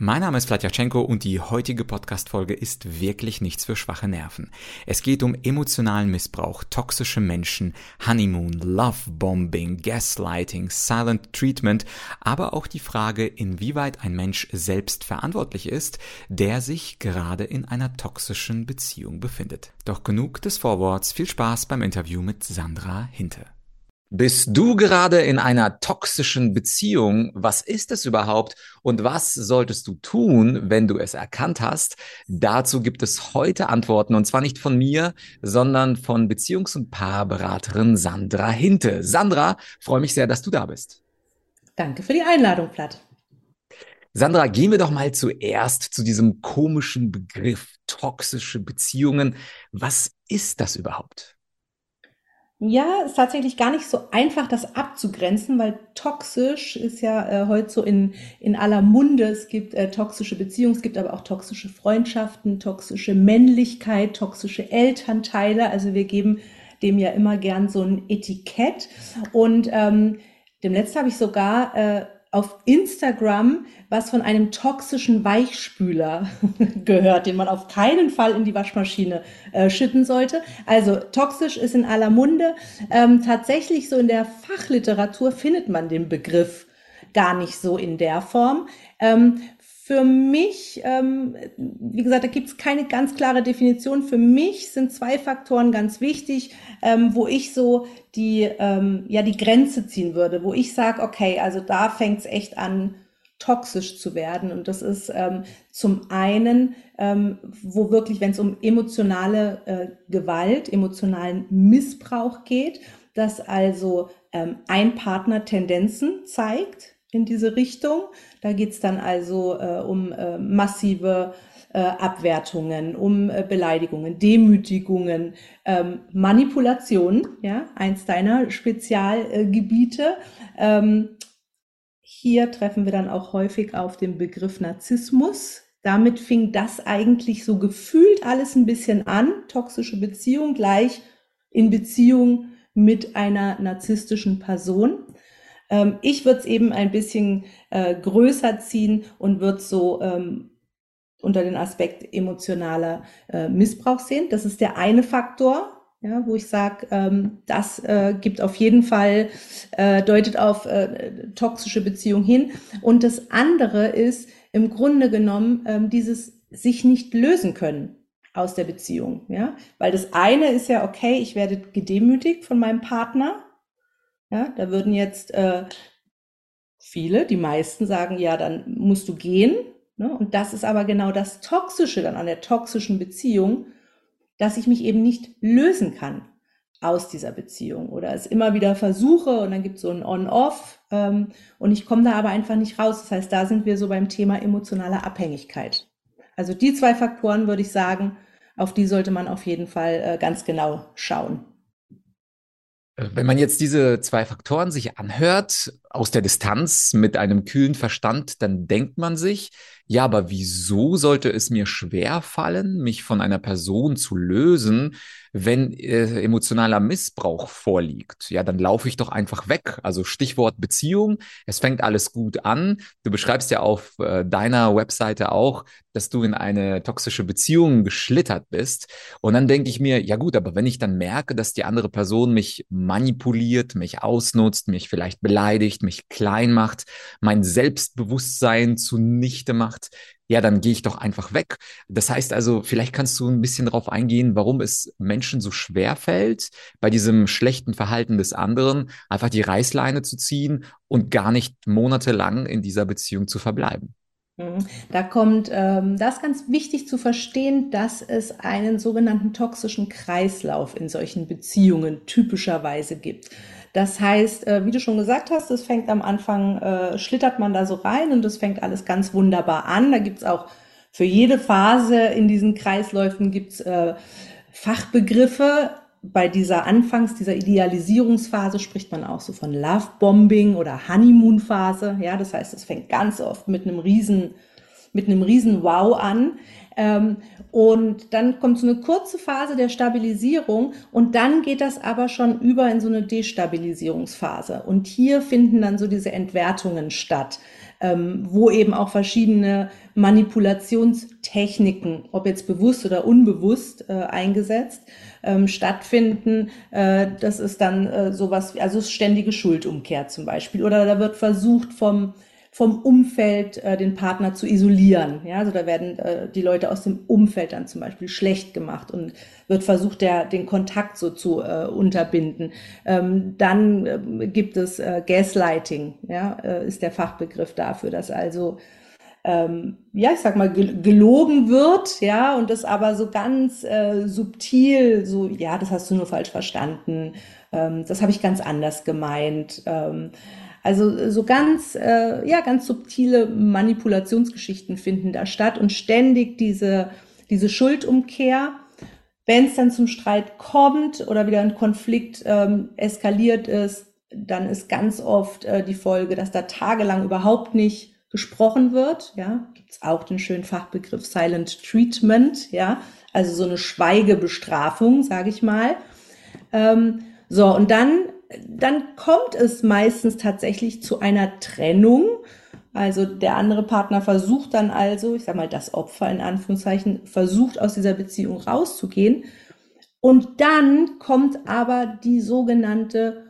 Mein Name ist Vladyachenko und die heutige Podcast-Folge ist wirklich nichts für schwache Nerven. Es geht um emotionalen Missbrauch, toxische Menschen, Honeymoon, Lovebombing, Gaslighting, Silent Treatment, aber auch die Frage, inwieweit ein Mensch selbst verantwortlich ist, der sich gerade in einer toxischen Beziehung befindet. Doch genug des Vorworts, viel Spaß beim Interview mit Sandra Hinte. Bist du gerade in einer toxischen Beziehung? Was ist es überhaupt? Und was solltest du tun, wenn du es erkannt hast? Dazu gibt es heute Antworten und zwar nicht von mir, sondern von Beziehungs- und Paarberaterin Sandra Hinte. Sandra, freue mich sehr, dass du da bist. Danke für die Einladung, Platt. Sandra, gehen wir doch mal zuerst zu diesem komischen Begriff toxische Beziehungen. Was ist das überhaupt? Ja, ist tatsächlich gar nicht so einfach, das abzugrenzen, weil toxisch ist ja äh, heute so in, in aller Munde. Es gibt äh, toxische Beziehungen, es gibt aber auch toxische Freundschaften, toxische Männlichkeit, toxische Elternteile. Also wir geben dem ja immer gern so ein Etikett. Und ähm, dem letzten habe ich sogar äh, auf Instagram was von einem toxischen Weichspüler gehört, den man auf keinen Fall in die Waschmaschine äh, schütten sollte. Also toxisch ist in aller Munde. Ähm, tatsächlich so in der Fachliteratur findet man den Begriff gar nicht so in der Form. Ähm, für mich, ähm, wie gesagt, da gibt es keine ganz klare Definition. Für mich sind zwei Faktoren ganz wichtig, ähm, wo ich so die, ähm, ja, die Grenze ziehen würde, wo ich sage, okay, also da fängt es echt an, toxisch zu werden. Und das ist ähm, zum einen, ähm, wo wirklich, wenn es um emotionale äh, Gewalt, emotionalen Missbrauch geht, dass also ähm, ein Partner Tendenzen zeigt in diese Richtung. Da geht es dann also äh, um äh, massive äh, Abwertungen, um äh, Beleidigungen, Demütigungen, ähm, Manipulationen, ja, eins deiner Spezialgebiete. Ähm, hier treffen wir dann auch häufig auf den Begriff Narzissmus. Damit fing das eigentlich so gefühlt alles ein bisschen an. Toxische Beziehung gleich in Beziehung mit einer narzisstischen Person. Ähm, ich würde es eben ein bisschen äh, größer ziehen und würde so ähm, unter den Aspekt emotionaler äh, Missbrauch sehen. Das ist der eine Faktor, ja, wo ich sage, ähm, das äh, gibt auf jeden Fall, äh, deutet auf äh, toxische Beziehung hin. Und das andere ist im Grunde genommen ähm, dieses sich nicht lösen können aus der Beziehung. Ja, weil das eine ist ja, okay, ich werde gedemütigt von meinem Partner. Ja, da würden jetzt äh, viele, die meisten sagen, ja, dann musst du gehen. Ne? Und das ist aber genau das Toxische dann an der toxischen Beziehung, dass ich mich eben nicht lösen kann aus dieser Beziehung oder es immer wieder versuche und dann gibt es so ein On-Off ähm, und ich komme da aber einfach nicht raus. Das heißt, da sind wir so beim Thema emotionale Abhängigkeit. Also die zwei Faktoren würde ich sagen, auf die sollte man auf jeden Fall äh, ganz genau schauen. Wenn man jetzt diese zwei Faktoren sich anhört, aus der Distanz mit einem kühlen Verstand, dann denkt man sich, ja, aber wieso sollte es mir schwer fallen, mich von einer Person zu lösen, wenn äh, emotionaler Missbrauch vorliegt? Ja, dann laufe ich doch einfach weg. Also Stichwort Beziehung. Es fängt alles gut an. Du beschreibst ja auf äh, deiner Webseite auch, dass du in eine toxische Beziehung geschlittert bist. Und dann denke ich mir, ja gut, aber wenn ich dann merke, dass die andere Person mich manipuliert, mich ausnutzt, mich vielleicht beleidigt, mich klein macht, mein Selbstbewusstsein zunichte macht, ja, dann gehe ich doch einfach weg. Das heißt also, vielleicht kannst du ein bisschen darauf eingehen, warum es Menschen so schwer fällt, bei diesem schlechten Verhalten des anderen einfach die Reißleine zu ziehen und gar nicht monatelang in dieser Beziehung zu verbleiben. Mhm. Da kommt ähm, das ganz wichtig zu verstehen, dass es einen sogenannten toxischen Kreislauf in solchen Beziehungen typischerweise gibt. Das heißt, äh, wie du schon gesagt hast, es fängt am Anfang, äh, schlittert man da so rein und es fängt alles ganz wunderbar an. Da gibt's auch für jede Phase in diesen Kreisläufen gibt's äh, Fachbegriffe. Bei dieser Anfangs, dieser Idealisierungsphase spricht man auch so von Lovebombing oder Honeymoon-Phase. Ja, das heißt, es fängt ganz oft mit einem riesen mit einem riesen Wow an. Ähm, und dann kommt so eine kurze Phase der Stabilisierung und dann geht das aber schon über in so eine Destabilisierungsphase. Und hier finden dann so diese Entwertungen statt, ähm, wo eben auch verschiedene Manipulationstechniken, ob jetzt bewusst oder unbewusst äh, eingesetzt, ähm, stattfinden. Äh, das ist dann äh, sowas, also ständige Schuldumkehr zum Beispiel. Oder da wird versucht vom vom Umfeld äh, den Partner zu isolieren. Ja, also da werden äh, die Leute aus dem Umfeld dann zum Beispiel schlecht gemacht und wird versucht, der, den Kontakt so zu äh, unterbinden. Ähm, dann äh, gibt es äh, Gaslighting, ja, äh, ist der Fachbegriff dafür, dass also ähm, ja, ich sag mal, gelogen wird, ja, und das aber so ganz äh, subtil, so, ja, das hast du nur falsch verstanden, ähm, das habe ich ganz anders gemeint. Ähm, also so ganz, äh, ja, ganz subtile Manipulationsgeschichten finden da statt und ständig diese, diese Schuldumkehr. Wenn es dann zum Streit kommt oder wieder ein Konflikt ähm, eskaliert ist, dann ist ganz oft äh, die Folge, dass da tagelang überhaupt nicht gesprochen wird. Ja, gibt es auch den schönen Fachbegriff Silent Treatment. Ja, also so eine Schweigebestrafung, sage ich mal. Ähm, so und dann dann kommt es meistens tatsächlich zu einer Trennung. Also der andere Partner versucht dann also, ich sag mal, das Opfer in Anführungszeichen, versucht aus dieser Beziehung rauszugehen. Und dann kommt aber die sogenannte,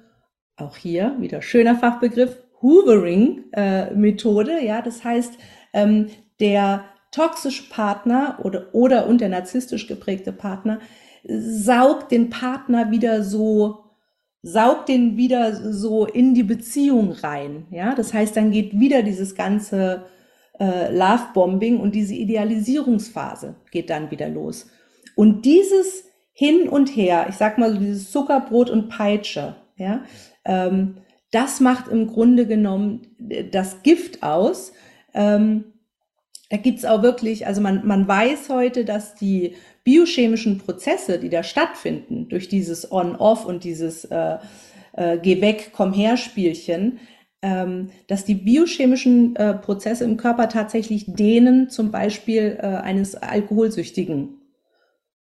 auch hier wieder schöner Fachbegriff, Hoovering-Methode. Äh, ja, das heißt, ähm, der toxische Partner oder, oder und der narzisstisch geprägte Partner saugt den Partner wieder so saugt den wieder so in die Beziehung rein. Ja, das heißt, dann geht wieder dieses ganze äh, Love-Bombing und diese Idealisierungsphase geht dann wieder los. Und dieses Hin und Her, ich sag mal so dieses Zuckerbrot und Peitsche, ja, ähm, das macht im Grunde genommen das Gift aus. Ähm, da gibt's auch wirklich, also man, man weiß heute, dass die biochemischen Prozesse, die da stattfinden, durch dieses On-Off und dieses äh, äh, Geh weg, komm her Spielchen, ähm, dass die biochemischen äh, Prozesse im Körper tatsächlich denen zum Beispiel äh, eines Alkoholsüchtigen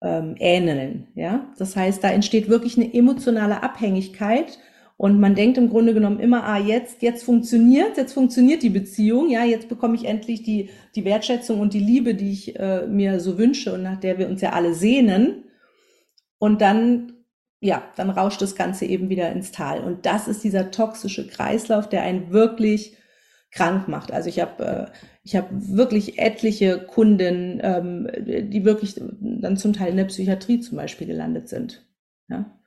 ähm, ähneln. Ja? Das heißt, da entsteht wirklich eine emotionale Abhängigkeit und man denkt im Grunde genommen immer, ah, jetzt, jetzt funktioniert, jetzt funktioniert die Beziehung, ja, jetzt bekomme ich endlich die, die Wertschätzung und die Liebe, die ich äh, mir so wünsche und nach der wir uns ja alle sehnen. Und dann, ja, dann rauscht das Ganze eben wieder ins Tal. Und das ist dieser toxische Kreislauf, der einen wirklich krank macht. Also ich habe äh, ich habe wirklich etliche Kunden, ähm, die wirklich dann zum Teil in der Psychiatrie zum Beispiel gelandet sind. Ja.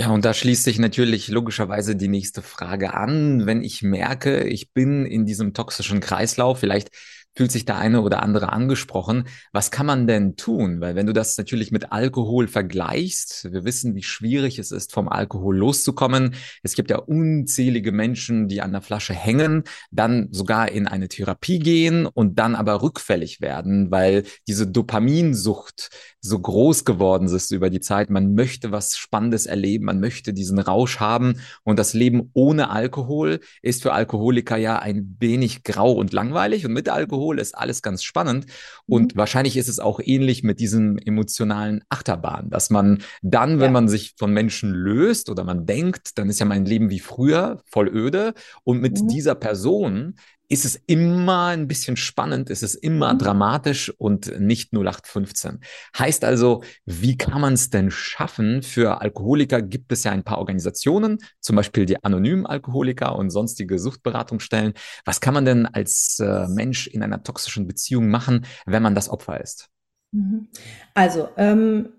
Ja, und da schließt sich natürlich logischerweise die nächste Frage an. Wenn ich merke, ich bin in diesem toxischen Kreislauf, vielleicht fühlt sich der eine oder andere angesprochen. Was kann man denn tun? Weil wenn du das natürlich mit Alkohol vergleichst, wir wissen, wie schwierig es ist, vom Alkohol loszukommen. Es gibt ja unzählige Menschen, die an der Flasche hängen, dann sogar in eine Therapie gehen und dann aber rückfällig werden, weil diese Dopaminsucht so groß geworden ist über die Zeit. Man möchte was Spannendes erleben, man möchte diesen Rausch haben und das Leben ohne Alkohol ist für Alkoholiker ja ein wenig grau und langweilig und mit Alkohol Alkohol ist alles ganz spannend. Und mhm. wahrscheinlich ist es auch ähnlich mit diesem emotionalen Achterbahn, dass man dann, wenn ja. man sich von Menschen löst oder man denkt, dann ist ja mein Leben wie früher, voll öde. Und mit mhm. dieser Person ist es immer ein bisschen spannend, ist es immer mhm. dramatisch und nicht 0815. Heißt also, wie kann man es denn schaffen? Für Alkoholiker gibt es ja ein paar Organisationen, zum Beispiel die anonymen Alkoholiker und sonstige Suchtberatungsstellen. Was kann man denn als äh, Mensch in einer toxischen Beziehung machen, wenn man das Opfer ist? Mhm. Also, ähm,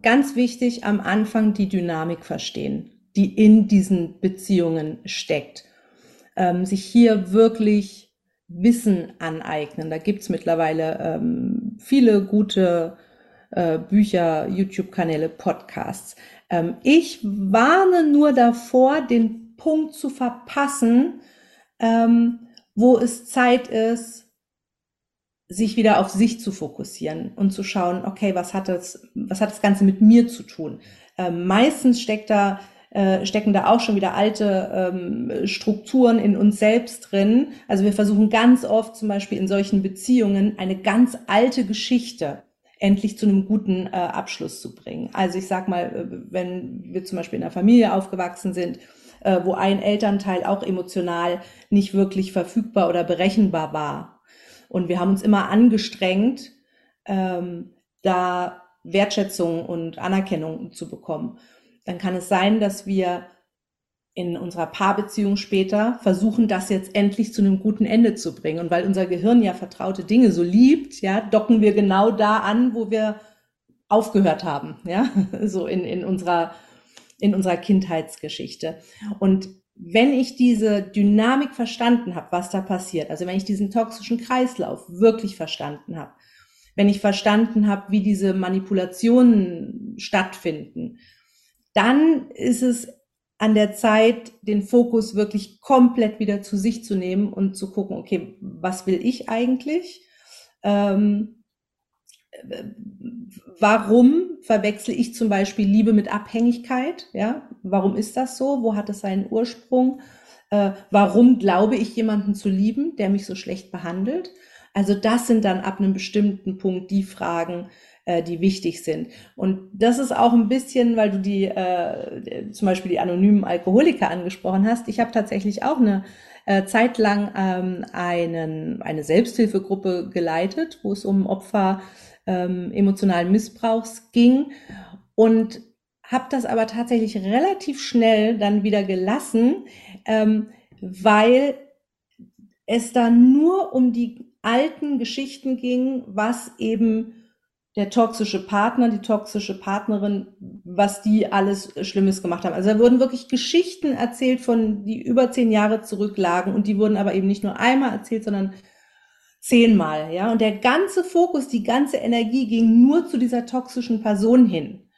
ganz wichtig am Anfang die Dynamik verstehen, die in diesen Beziehungen steckt ähm, sich hier wirklich Wissen aneignen. Da gibt's mittlerweile ähm, viele gute äh, Bücher, YouTube-Kanäle, Podcasts. Ähm, ich warne nur davor, den Punkt zu verpassen, ähm, wo es Zeit ist, sich wieder auf sich zu fokussieren und zu schauen, okay, was hat das, was hat das Ganze mit mir zu tun? Ähm, meistens steckt da äh, stecken da auch schon wieder alte ähm, Strukturen in uns selbst drin. Also wir versuchen ganz oft zum Beispiel in solchen Beziehungen eine ganz alte Geschichte endlich zu einem guten äh, Abschluss zu bringen. Also ich sag mal, äh, wenn wir zum Beispiel in einer Familie aufgewachsen sind, äh, wo ein Elternteil auch emotional nicht wirklich verfügbar oder berechenbar war. Und wir haben uns immer angestrengt, ähm, da Wertschätzung und Anerkennung zu bekommen. Dann kann es sein, dass wir in unserer Paarbeziehung später versuchen, das jetzt endlich zu einem guten Ende zu bringen. Und weil unser Gehirn ja vertraute Dinge so liebt, ja, docken wir genau da an, wo wir aufgehört haben, ja, so in, in unserer, in unserer Kindheitsgeschichte. Und wenn ich diese Dynamik verstanden habe, was da passiert, also wenn ich diesen toxischen Kreislauf wirklich verstanden habe, wenn ich verstanden habe, wie diese Manipulationen stattfinden, dann ist es an der Zeit, den Fokus wirklich komplett wieder zu sich zu nehmen und zu gucken, okay, was will ich eigentlich? Ähm, warum verwechsel ich zum Beispiel Liebe mit Abhängigkeit? Ja, warum ist das so? Wo hat es seinen Ursprung? Äh, warum glaube ich jemanden zu lieben, der mich so schlecht behandelt? Also das sind dann ab einem bestimmten Punkt die Fragen, äh, die wichtig sind. Und das ist auch ein bisschen, weil du die äh, zum Beispiel die anonymen Alkoholiker angesprochen hast. Ich habe tatsächlich auch eine äh, Zeit lang ähm, einen, eine Selbsthilfegruppe geleitet, wo es um Opfer ähm, emotionalen Missbrauchs ging und habe das aber tatsächlich relativ schnell dann wieder gelassen, ähm, weil es da nur um die alten Geschichten ging, was eben der toxische Partner, die toxische Partnerin, was die alles Schlimmes gemacht haben. Also da wurden wirklich Geschichten erzählt von, die über zehn Jahre zurücklagen und die wurden aber eben nicht nur einmal erzählt, sondern zehnmal, ja. Und der ganze Fokus, die ganze Energie ging nur zu dieser toxischen Person hin.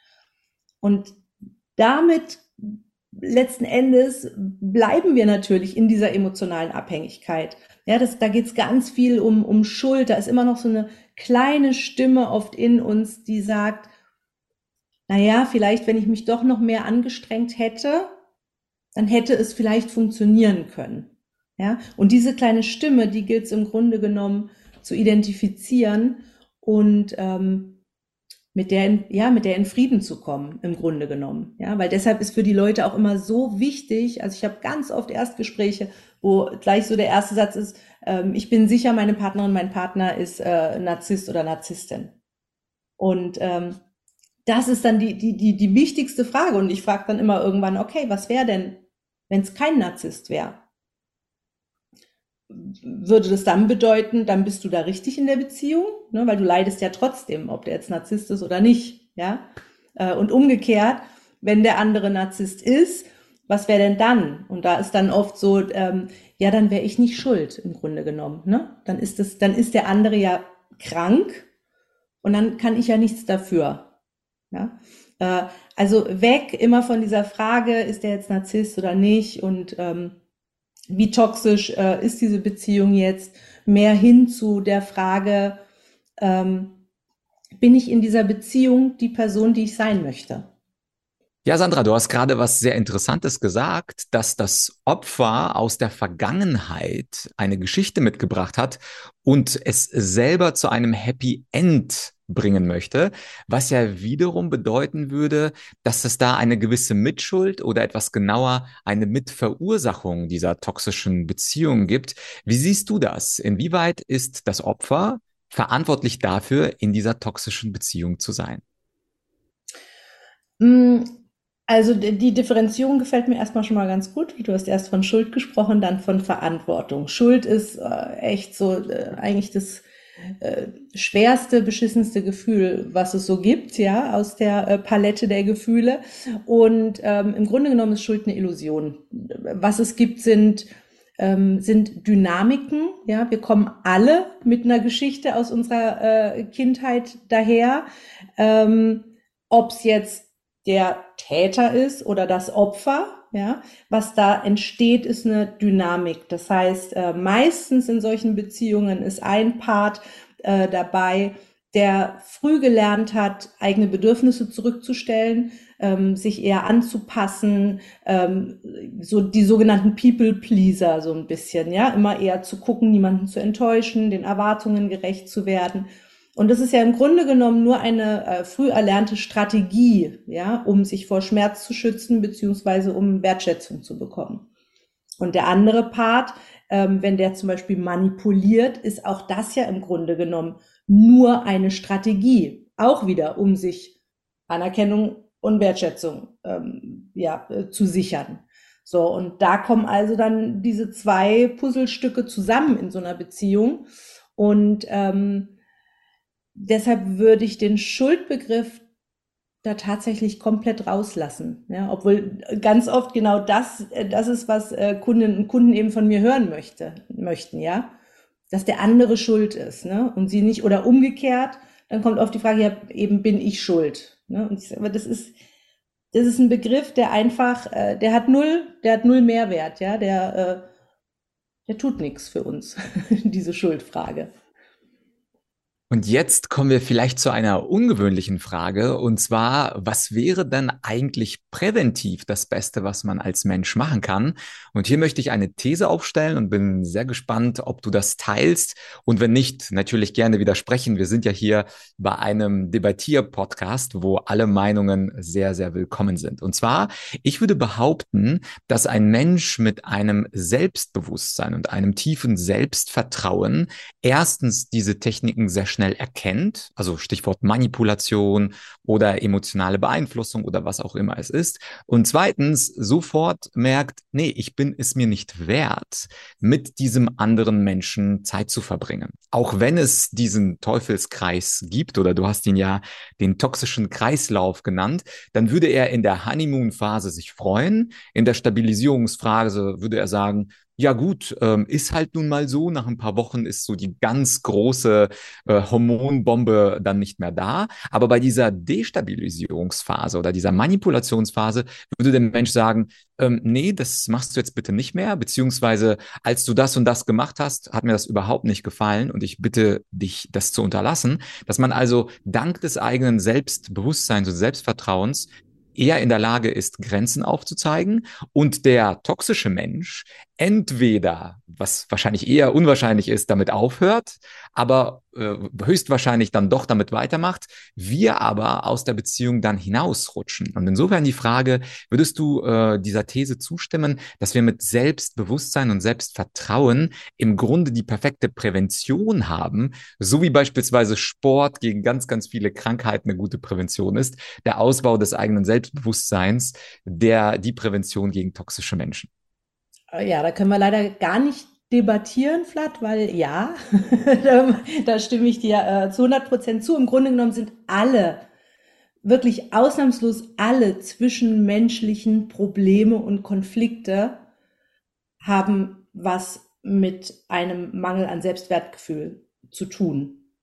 Und damit letzten Endes bleiben wir natürlich in dieser emotionalen Abhängigkeit. Ja, das, da geht's ganz viel um, um Schuld. Da ist immer noch so eine kleine Stimme oft in uns, die sagt, na ja, vielleicht, wenn ich mich doch noch mehr angestrengt hätte, dann hätte es vielleicht funktionieren können. Ja, und diese kleine Stimme, die gilt es im Grunde genommen zu identifizieren und ähm, mit der, in, ja, mit der in Frieden zu kommen, im Grunde genommen. Ja, weil deshalb ist für die Leute auch immer so wichtig, also ich habe ganz oft Erstgespräche, wo gleich so der erste Satz ist, ähm, ich bin sicher, meine Partnerin, mein Partner ist äh, Narzisst oder Narzisstin. Und ähm, das ist dann die, die, die, die wichtigste Frage. Und ich frage dann immer irgendwann, okay, was wäre denn, wenn es kein Narzisst wäre? Würde das dann bedeuten, dann bist du da richtig in der Beziehung? Ne? Weil du leidest ja trotzdem, ob der jetzt Narzisst ist oder nicht. Ja? Äh, und umgekehrt, wenn der andere Narzisst ist was wäre denn dann? Und da ist dann oft so, ähm, ja, dann wäre ich nicht schuld im Grunde genommen. Ne? Dann ist es, dann ist der andere ja krank und dann kann ich ja nichts dafür. Ja? Äh, also weg immer von dieser Frage, ist der jetzt Narzisst oder nicht und ähm, wie toxisch äh, ist diese Beziehung jetzt, mehr hin zu der Frage, ähm, bin ich in dieser Beziehung die Person, die ich sein möchte? Ja, Sandra, du hast gerade was sehr Interessantes gesagt, dass das Opfer aus der Vergangenheit eine Geschichte mitgebracht hat und es selber zu einem Happy End bringen möchte, was ja wiederum bedeuten würde, dass es da eine gewisse Mitschuld oder etwas genauer eine Mitverursachung dieser toxischen Beziehung gibt. Wie siehst du das? Inwieweit ist das Opfer verantwortlich dafür, in dieser toxischen Beziehung zu sein? Mm, also die Differenzierung gefällt mir erstmal schon mal ganz gut. Du hast erst von Schuld gesprochen, dann von Verantwortung. Schuld ist äh, echt so äh, eigentlich das äh, schwerste, beschissenste Gefühl, was es so gibt, ja, aus der äh, Palette der Gefühle. Und ähm, im Grunde genommen ist Schuld eine Illusion. Was es gibt, sind ähm, sind Dynamiken. Ja, wir kommen alle mit einer Geschichte aus unserer äh, Kindheit daher. Ähm, Ob es jetzt der Täter ist oder das Opfer. Ja, was da entsteht, ist eine Dynamik. Das heißt, äh, meistens in solchen Beziehungen ist ein Part äh, dabei, der früh gelernt hat, eigene Bedürfnisse zurückzustellen, ähm, sich eher anzupassen, ähm, so die sogenannten People Pleaser so ein bisschen, ja, immer eher zu gucken, niemanden zu enttäuschen, den Erwartungen gerecht zu werden. Und das ist ja im Grunde genommen nur eine äh, früh erlernte Strategie, ja, um sich vor Schmerz zu schützen, beziehungsweise um Wertschätzung zu bekommen. Und der andere Part, ähm, wenn der zum Beispiel manipuliert, ist auch das ja im Grunde genommen nur eine Strategie. Auch wieder, um sich Anerkennung und Wertschätzung ähm, ja, äh, zu sichern. So, und da kommen also dann diese zwei Puzzlestücke zusammen in so einer Beziehung. Und ähm, deshalb würde ich den Schuldbegriff da tatsächlich komplett rauslassen. Ja, obwohl ganz oft genau das, äh, das ist, was äh, Kundinnen und Kunden eben von mir hören möchte, möchten, ja. Dass der andere schuld ist, ne? Und sie nicht, oder umgekehrt, dann kommt oft die Frage, ja, eben bin ich schuld. Ne? Und ich, aber das ist, das ist ein Begriff, der einfach, äh, der hat null, der hat null Mehrwert, ja, der, der tut nichts für uns, diese Schuldfrage. Und jetzt kommen wir vielleicht zu einer ungewöhnlichen Frage, und zwar, was wäre denn eigentlich präventiv das Beste, was man als Mensch machen kann? Und hier möchte ich eine These aufstellen und bin sehr gespannt, ob du das teilst. Und wenn nicht, natürlich gerne widersprechen. Wir sind ja hier bei einem Debattier-Podcast, wo alle Meinungen sehr, sehr willkommen sind. Und zwar, ich würde behaupten, dass ein Mensch mit einem Selbstbewusstsein und einem tiefen Selbstvertrauen erstens diese Techniken sehr schnell schnell erkennt, also Stichwort Manipulation oder emotionale Beeinflussung oder was auch immer es ist. Und zweitens sofort merkt, nee, ich bin es mir nicht wert, mit diesem anderen Menschen Zeit zu verbringen. Auch wenn es diesen Teufelskreis gibt oder du hast ihn ja den toxischen Kreislauf genannt, dann würde er in der Honeymoon-Phase sich freuen. In der Stabilisierungsphase würde er sagen, ja gut, ähm, ist halt nun mal so, nach ein paar Wochen ist so die ganz große äh, Hormonbombe dann nicht mehr da. Aber bei dieser Destabilisierungsphase oder dieser Manipulationsphase würde der Mensch sagen, ähm, nee, das machst du jetzt bitte nicht mehr, beziehungsweise als du das und das gemacht hast, hat mir das überhaupt nicht gefallen und ich bitte dich, das zu unterlassen. Dass man also dank des eigenen Selbstbewusstseins und Selbstvertrauens eher in der Lage ist, Grenzen aufzuzeigen und der toxische Mensch entweder, was wahrscheinlich eher unwahrscheinlich ist, damit aufhört, aber äh, höchstwahrscheinlich dann doch damit weitermacht, wir aber aus der Beziehung dann hinausrutschen. Und insofern die Frage, würdest du äh, dieser These zustimmen, dass wir mit Selbstbewusstsein und Selbstvertrauen im Grunde die perfekte Prävention haben, so wie beispielsweise Sport gegen ganz, ganz viele Krankheiten eine gute Prävention ist, der Ausbau des eigenen Selbstbewusstseins, der die Prävention gegen toxische Menschen? Ja, da können wir leider gar nicht debattieren, Flat, weil ja, da, stimme ich dir äh, zu 100 Prozent zu. Im Grunde genommen sind alle, wirklich ausnahmslos alle zwischenmenschlichen Probleme und Konflikte haben was mit einem Mangel an Selbstwertgefühl zu tun.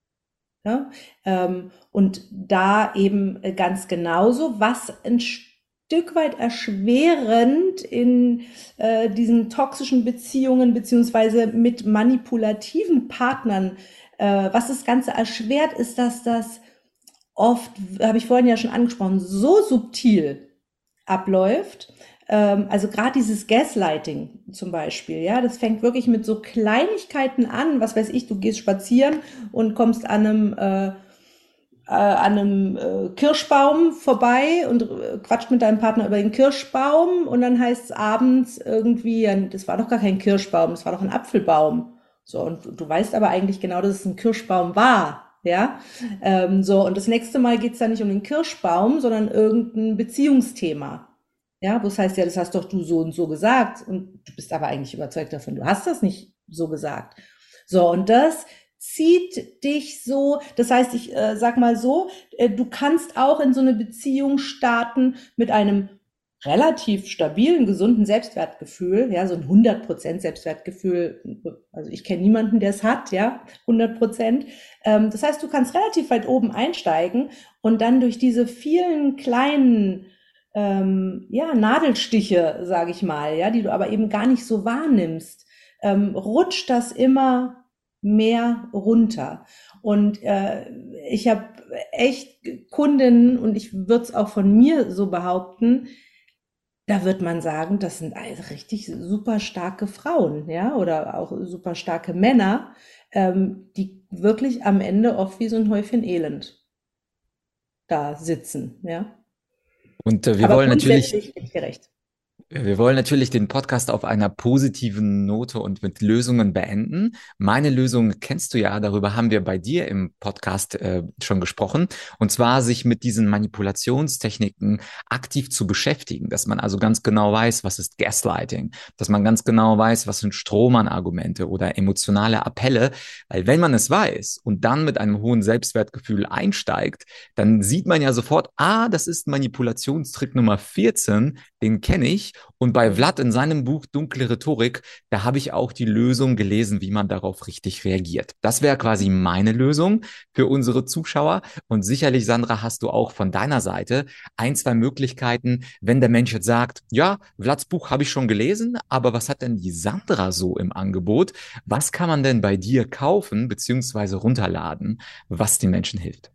Ja? Ähm, und da eben ganz genauso, was entsteht, Stück weit erschwerend in äh, diesen toxischen Beziehungen beziehungsweise mit manipulativen Partnern. Äh, was das Ganze erschwert, ist, dass das oft, habe ich vorhin ja schon angesprochen, so subtil abläuft. Ähm, also gerade dieses Gaslighting zum Beispiel, ja, das fängt wirklich mit so Kleinigkeiten an. Was weiß ich, du gehst spazieren und kommst an einem äh, äh, an einem äh, Kirschbaum vorbei und äh, quatscht mit deinem Partner über den Kirschbaum und dann heißt es abends irgendwie, das war doch gar kein Kirschbaum, das war doch ein Apfelbaum. So, und du, weißt aber eigentlich genau, dass es ein Kirschbaum war. Ja, ähm, so, und das nächste Mal geht's dann nicht um den Kirschbaum, sondern irgendein Beziehungsthema. Ja, wo es heißt, ja, das hast doch du so und so gesagt. Und du bist aber eigentlich überzeugt davon, du hast das nicht so gesagt. So, und das zieht dich so, das heißt, ich äh, sag mal so, äh, du kannst auch in so eine Beziehung starten mit einem relativ stabilen, gesunden Selbstwertgefühl, ja, so ein 100% Selbstwertgefühl, also ich kenne niemanden, der es hat, ja, 100%. Ähm, das heißt, du kannst relativ weit oben einsteigen und dann durch diese vielen kleinen ähm, ja, Nadelstiche, sage ich mal, ja, die du aber eben gar nicht so wahrnimmst, ähm, rutscht das immer mehr runter. Und äh, ich habe echt Kundinnen und ich würde es auch von mir so behaupten, da wird man sagen, das sind richtig super starke Frauen, ja, oder auch super starke Männer, ähm, die wirklich am Ende oft wie so ein Häufchen Elend da sitzen, ja. Und äh, wir Aber wollen natürlich. Gerecht. Wir wollen natürlich den Podcast auf einer positiven Note und mit Lösungen beenden. Meine Lösung kennst du ja, darüber haben wir bei dir im Podcast äh, schon gesprochen. Und zwar sich mit diesen Manipulationstechniken aktiv zu beschäftigen, dass man also ganz genau weiß, was ist Gaslighting, dass man ganz genau weiß, was sind Strohmann-Argumente oder emotionale Appelle. Weil wenn man es weiß und dann mit einem hohen Selbstwertgefühl einsteigt, dann sieht man ja sofort, ah, das ist Manipulationstrick Nummer 14, den kenne ich und bei Vlad in seinem Buch Dunkle Rhetorik, da habe ich auch die Lösung gelesen, wie man darauf richtig reagiert. Das wäre quasi meine Lösung für unsere Zuschauer. Und sicherlich, Sandra, hast du auch von deiner Seite ein, zwei Möglichkeiten, wenn der Mensch jetzt sagt, ja, Vlads Buch habe ich schon gelesen, aber was hat denn die Sandra so im Angebot? Was kann man denn bei dir kaufen beziehungsweise runterladen, was den Menschen hilft?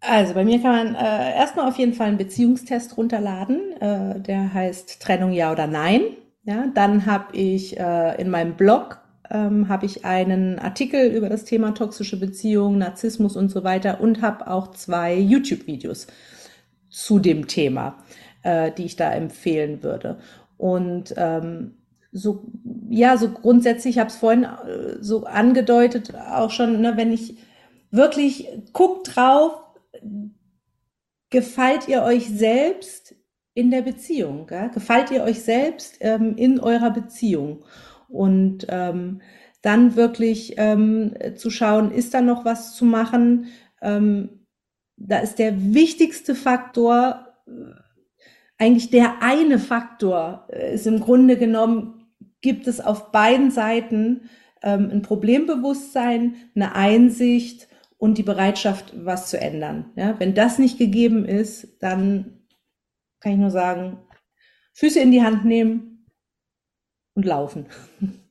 Also bei mir kann man äh, erstmal auf jeden Fall einen Beziehungstest runterladen. Äh, der heißt Trennung ja oder nein. Ja, dann habe ich äh, in meinem Blog ähm, habe ich einen Artikel über das Thema toxische Beziehungen, Narzissmus und so weiter und habe auch zwei YouTube-Videos zu dem Thema, äh, die ich da empfehlen würde. Und ähm, so ja, so grundsätzlich, ich habe es vorhin äh, so angedeutet, auch schon, ne, wenn ich wirklich guck drauf, gefällt ihr euch selbst in der Beziehung? Gell? Gefällt ihr euch selbst ähm, in eurer Beziehung? Und ähm, dann wirklich ähm, zu schauen, ist da noch was zu machen? Ähm, da ist der wichtigste Faktor, äh, eigentlich der eine Faktor, äh, ist im Grunde genommen, gibt es auf beiden Seiten ähm, ein Problembewusstsein, eine Einsicht und die Bereitschaft, was zu ändern. Ja, wenn das nicht gegeben ist, dann kann ich nur sagen, Füße in die Hand nehmen und laufen.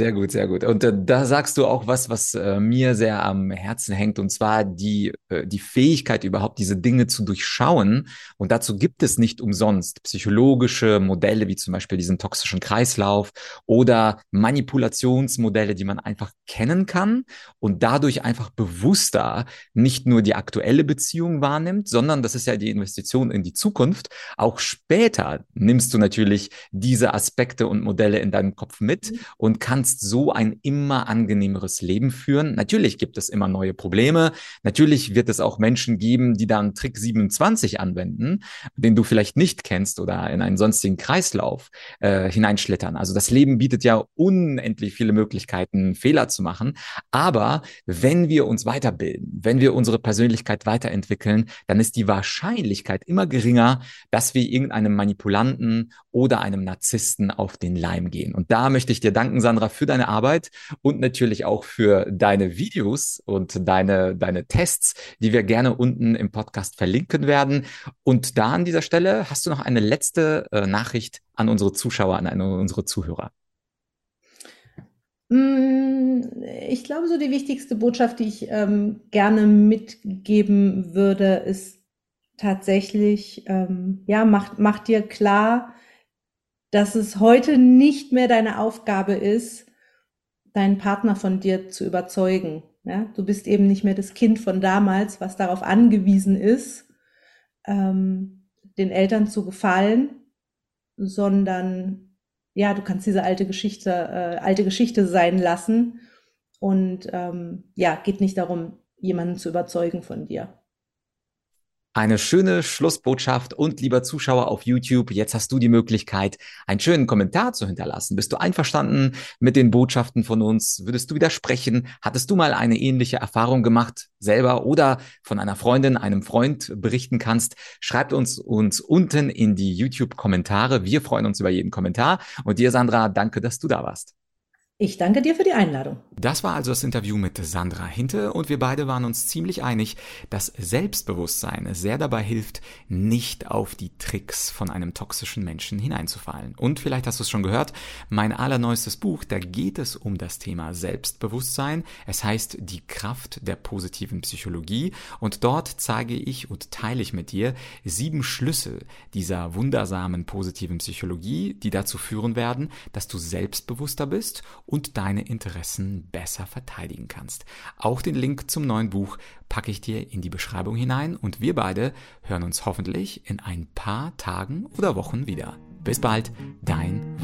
Sehr gut, sehr gut. Und äh, da sagst du auch was, was äh, mir sehr am Herzen hängt, und zwar die, äh, die Fähigkeit, überhaupt diese Dinge zu durchschauen. Und dazu gibt es nicht umsonst psychologische Modelle, wie zum Beispiel diesen toxischen Kreislauf oder Manipulationsmodelle, die man einfach kennen kann und dadurch einfach bewusster nicht nur die aktuelle Beziehung wahrnimmt, sondern das ist ja die Investition in die Zukunft. Auch später nimmst du natürlich diese Aspekte und Modelle in deinem Kopf mit mhm. und kannst kannst so ein immer angenehmeres Leben führen. Natürlich gibt es immer neue Probleme. Natürlich wird es auch Menschen geben, die dann Trick 27 anwenden, den du vielleicht nicht kennst oder in einen sonstigen Kreislauf äh, hineinschlittern. Also das Leben bietet ja unendlich viele Möglichkeiten, Fehler zu machen. Aber wenn wir uns weiterbilden, wenn wir unsere Persönlichkeit weiterentwickeln, dann ist die Wahrscheinlichkeit immer geringer, dass wir irgendeinem Manipulanten oder einem Narzissten auf den Leim gehen. Und da möchte ich dir danken, Sandra, für deine Arbeit und natürlich auch für deine Videos und deine, deine Tests, die wir gerne unten im Podcast verlinken werden. Und da an dieser Stelle hast du noch eine letzte äh, Nachricht an unsere Zuschauer, an eine, unsere Zuhörer. Mm, ich glaube, so die wichtigste Botschaft, die ich ähm, gerne mitgeben würde, ist tatsächlich, ähm, ja, mach, mach dir klar, dass es heute nicht mehr deine Aufgabe ist, deinen Partner von dir zu überzeugen. Ja, du bist eben nicht mehr das Kind von damals, was darauf angewiesen ist, ähm, den Eltern zu gefallen, sondern ja, du kannst diese alte Geschichte, äh, alte Geschichte sein lassen. Und ähm, ja, geht nicht darum, jemanden zu überzeugen von dir. Eine schöne Schlussbotschaft und lieber Zuschauer auf YouTube, jetzt hast du die Möglichkeit, einen schönen Kommentar zu hinterlassen. Bist du einverstanden mit den Botschaften von uns? Würdest du widersprechen? Hattest du mal eine ähnliche Erfahrung gemacht, selber oder von einer Freundin, einem Freund berichten kannst? Schreibt uns uns unten in die YouTube-Kommentare. Wir freuen uns über jeden Kommentar. Und dir, Sandra, danke, dass du da warst. Ich danke dir für die Einladung. Das war also das Interview mit Sandra Hinte und wir beide waren uns ziemlich einig, dass Selbstbewusstsein sehr dabei hilft, nicht auf die Tricks von einem toxischen Menschen hineinzufallen. Und vielleicht hast du es schon gehört, mein allerneuestes Buch, da geht es um das Thema Selbstbewusstsein. Es heißt Die Kraft der positiven Psychologie und dort zeige ich und teile ich mit dir sieben Schlüssel dieser wundersamen positiven Psychologie, die dazu führen werden, dass du selbstbewusster bist und deine Interessen besser verteidigen kannst. Auch den Link zum neuen Buch packe ich dir in die Beschreibung hinein und wir beide hören uns hoffentlich in ein paar Tagen oder Wochen wieder. Bis bald, dein